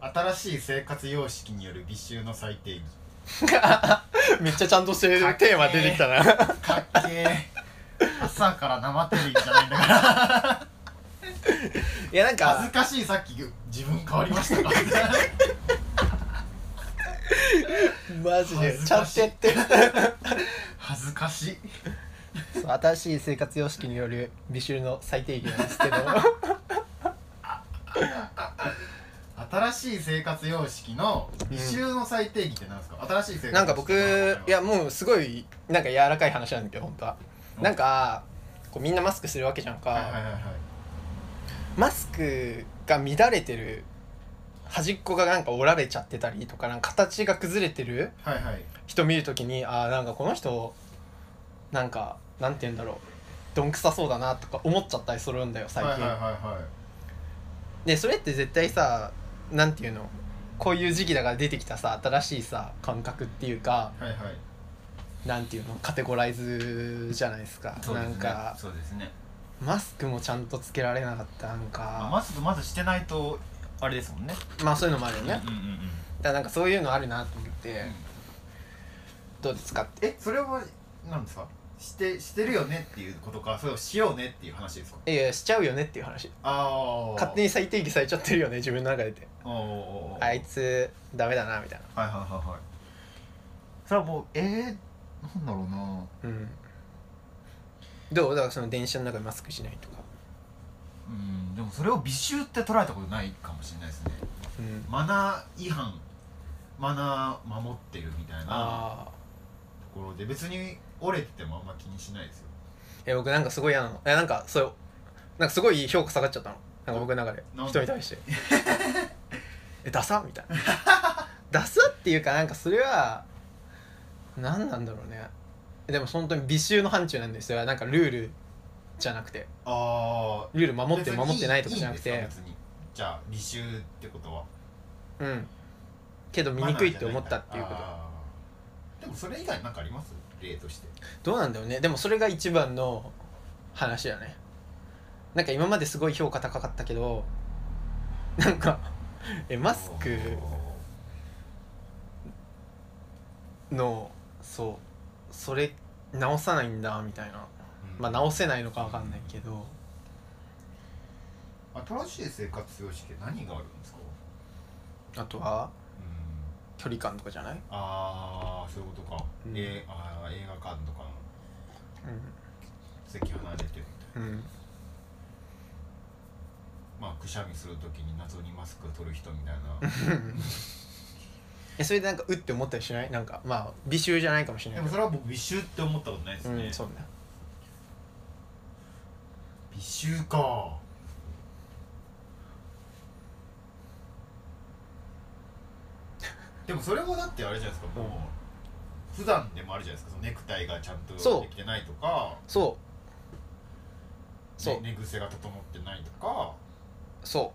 新しい生活様式による美醜の最低義。めっちゃちゃんとしてるテーマ出てきたな。かっけえ朝から生テレビじゃないんだから。いやなん恥ずかかしいさっき自分変わりましたか？マジでちゃん恥ずかしい。とやってる恥ずかしい。新しい生活様式による美醜の最低限ですけど新しい生活様式の美醜の最低義って何ですか、新しい生活なんか僕いやもうすごいなんか柔らかい話なんだけど本当は。なんかこうみんなマスクするわけじゃんか、はいはいはいはいマスクが乱れてる端っこがなんか折られちゃってたりとかなんか形が崩れてるはいはい。人見るときにあーなんかこの人なんかなんて言うんだろう。どんくさそうだなとか思っちゃったりするんだよ最近、はいはいはいはい。でそれって絶対さなんていうの？こういう時期だから出てきたさ新しいさ感覚っていうかはいはい。なんていうの？カテゴライズじゃないですか。ですね。なんかそうですね、マスクもちゃんとつけられなかった。なんまあ、かマスクまずしてないとあれですもんね。まあそういうのもあるよね、だかうんうんうん。らなんかそういうのあるなと思って、どうですか？ってえそれは何ですか？してしてるよねっていうことかそれをしようねっていう話ですか？いやしちゃうよねっていう話。ああ勝手に最低義されちゃってるよね自分の中で。てあいつダメだなみたいはいはいはいはい。それはもうえー、なんだろうな。なうん。どう？だからその電車の中でマスクしないとか。うんでもそれを美醜って捉えたことないかもしれないですね。うん。マナー違反マナー守ってるみたいなところで別に折れててもあんま気にしないですよ。いや僕なんかすごい嫌なのいやなんかそうなんかすごい評価下がっちゃったの。なんか僕の中で。なんで？人に対して。えダサみたいな。ダサっていうかなんかそれは何なんだろうね。でも本当に美醜の範疇なんですよ。なんかルールじゃなくて。ああルール守ってる守ってないとかじゃなくて。別に。じゃあ美醜ってことは。うん。けど醜いって思ったっていうこと。でもそれ以外なんかあります？例として。どうなんだろうね。でもそれが一番の話だね。なんか今まですごい評価高かったけどなんかえマスクのそうそれ直さないんだみたいな。まあ直せないのかわかんないけど。新しい生活様式って何があるんですか？あとは？うん距離感とかじゃない？ああそういうことか、うん。えー、あー映画館とかの席離れてるみたいな。うん、うん、まあくしゃみするときに謎にマスク取る人みたいな。えそれでなんかうって思ったりしない？なんかまあ美醜じゃないかもしれないでもそれは僕美醜って思ったことないですね、うんそうね。美醜かでもそれはだってあれじゃないですかもう、普段でもあるじゃないですかそのネクタイがちゃんそう。とできてないとか。そう。そう。ね寝癖が整ってないとか。そ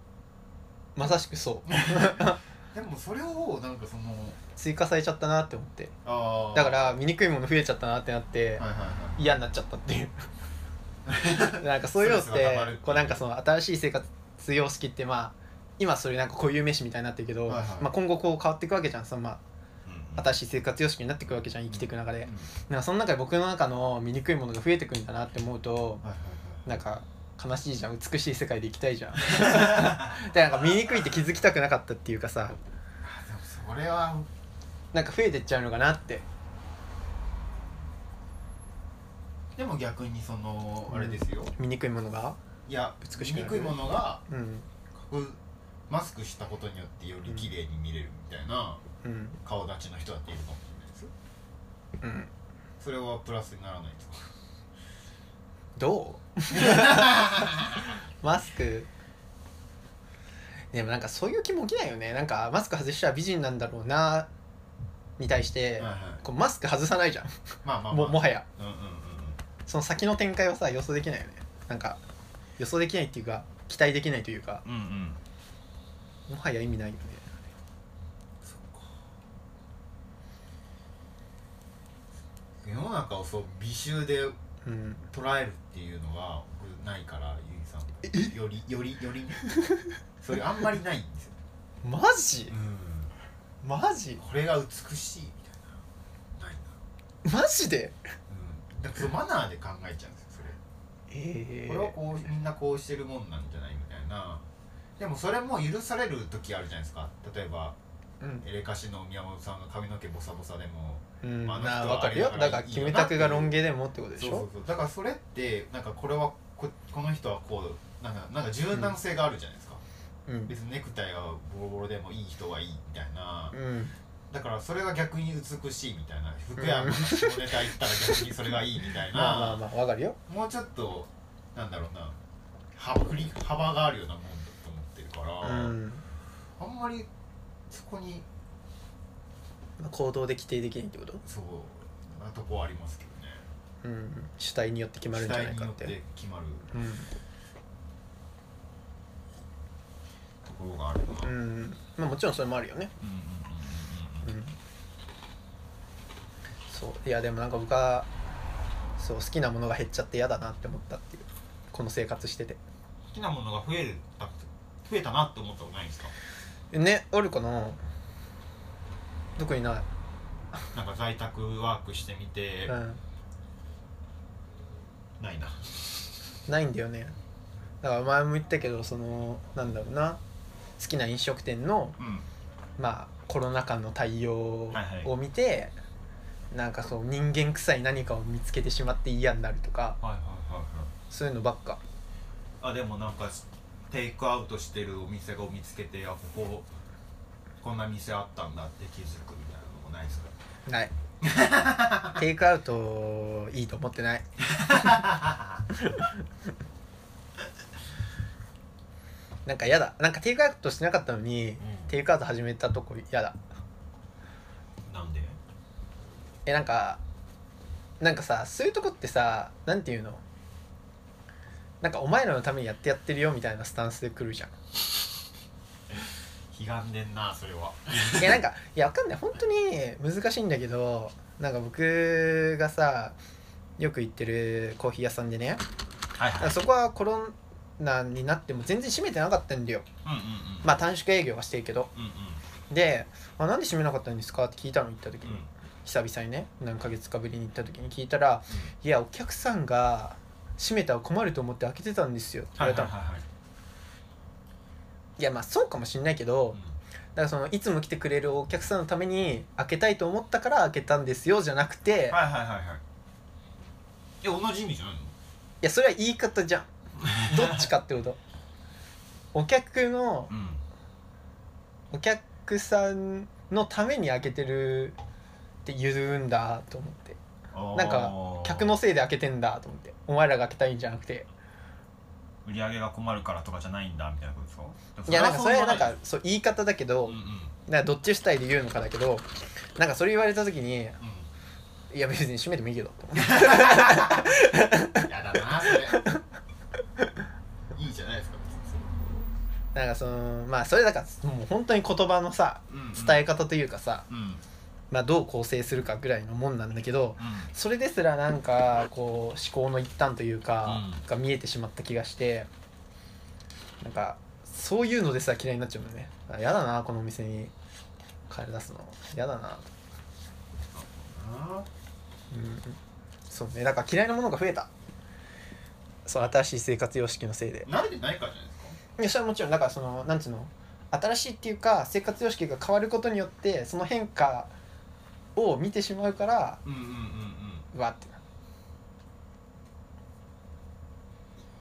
う。まさしくそう。でもそれをなんかその追加されちゃったなって思って。あー。だから醜いもの増えちゃったなってなってはいはいはい。嫌になっちゃったっていう。なんかそういうのっストレスが溜まるっていう。てこうなんかその新しい生活様式ってまあ今それなんか固有名詞みたいになってるけど、はいはい。まあ、今後こう変わっていくわけじゃん。そのまあ新しい生活様式になっていくわけじゃん。生きていく中で、うんなんかその中で僕の中の醜いものが増えてくんだなって思うとはいはいなんか悲しいじゃん。美しい世界で生きたいじゃん。でなんか醜いって気づきたくなかったっていうかさ。でもそれは。なんか増えてっちゃうのかなって。でも逆にそのあれですよ、醜いものが？いや美しく醜いものがうん。隠マスクしたことによってより綺麗に見れるみたいなうん。顔立ちの人だっているかもしれないですよ。うんそれはプラスにならないですか？どう？マスク。でもなんかそういう気も起きないよね。なんかマスク外したら美人なんだろうなに対して、はいはい。こうマスク外さないじゃん。まあまあまあ。ももはや。うんうんうんうん。その先の展開はさ予想できないよね。なんか予想できないっていうか期待できないというか。うんうんもはや意味ないよね。世の中をそう美醜でうん。捉えるっていうのが僕ないからゆいさんよりよりより。ねそれあんまりないんですよ。マジ？うん。マジ？これが美しいみたいな。ないな。マジで？うん。だからそのマナーで考えちゃうんですよそれ。ええこれはこうみんなこうしてるもんなんじゃない？みたいなでもそれも許される時あるじゃないですか。例えばうん。エレカシの宮本さんが髪の毛ボサボサでもうん、あの人かるよ。だからキムタクがロン毛でもってことでしょ？そうそうそう。だからそれってなんかこれはここの人はこうなんかなんか柔軟性があるじゃないですか、うん。別にネクタイがボロボロでもいい人はいいみたいな。うん。だからそれが逆に美しいみたいな福山の下ネタ言ったら逆にそれがいいみたいな、まあまあまあ分かるよ。もうちょっとなんだろうな。幅幅があるようなもんだと思ってるから、うん。あんまりそこにまあ行動で規定できないってこと？そうなとこはありますけどね。うん。主体によって決まるんじゃないかっ主体によってて決まる。うん。ところがあるな、うん。うんまあもちろんそれもあるよね。うんそう。いやでもなんか僕はそう好きなものが減っちゃって嫌だなって思ったっていう。この生活してて。好きなものが増えた増えたなって思ったことないんですか？ねあるかな？特にない、なんか在宅ワークしてみて、うん、ないな。ないんだよね。だから前も言ったけどそのなんだろうな？好きな飲食店のうん。まあコロナ禍の対応はいはい。を見て、なんかそう人間臭い何かを見つけてしまって嫌になるとかはいはいはいはい。そういうのばっか。あでもなんかテイクアウトしてるお店を見つけてあこここんな店あったんだって気づくみたいなのもないですか？ない。テイクアウトいいと思ってない。なんか嫌だ。なんかテイクアウトしてなかったのに、テイクアウト始めたとこ嫌だ。なんで？えなんかなんかさそういうとこってさなんていうの？なんかお前らのためにやってやってるよみたいなスタンスで来るじゃん。悲願でんなそれは。いやなんかいやわかんない。本当に難しいんだけどなんか僕がさよく行ってるコーヒー屋さんでねはいはい。そこはコロナになっても全然閉めてなかったんだよ。うんうんうん。まあ短縮営業はしてるけど。うんうん。であ「なんで閉めなかったんですか?」って聞いたの行った時に、うん。久々にね何ヶ月かぶりに行った時に聞いたら「いやお客さんが閉めたら困ると思って開けてたんですよ」って言われたの、はいやまあそうかもしんないけどだからそのいつも来てくれるお客さんのために開けたいと思ったから開けたんですよじゃなくて、い、はいはいはいはい。いや同じ意味じゃないの？やそれは言い方じゃん。どっちかってこと。お客のうん。お客さんのために開けてるって言うんだと思ってなんか客のせいで開けてんだと思って。お前らが開けたいんじゃなくて。売り上げが困るからとかじゃないんだみたいなことですか？いやなんかそれはなんはかそう言い方だけど、うんうん。なんかどっち主体で言うのかだけどなんかそれ言われた時にうん。いや別に閉めてもいいけどと思って。やだなそれ。いいじゃないですかなんかそのまあそれだからもう本当に言葉のさ別に伝え方というかさ、うんうんまあ、どう構成するかぐらいのもんなんだけどそれですらなんかこう思考の一端というか、うん。が見えてしまった気がしてなんかそういうのでさ嫌いになっちゃうんだよね。あやだなこのお店に。帰り出すの。やだな。あうん。そうね。だから嫌いなものが増えた。そう新しい生活様式のせいで。慣れてないからじゃないですか？いやそれはもちろん。だからそのなんつうの？新しいっていうか生活様式が変わることによってその変化を見てしまうからうんうんうんうん。うわって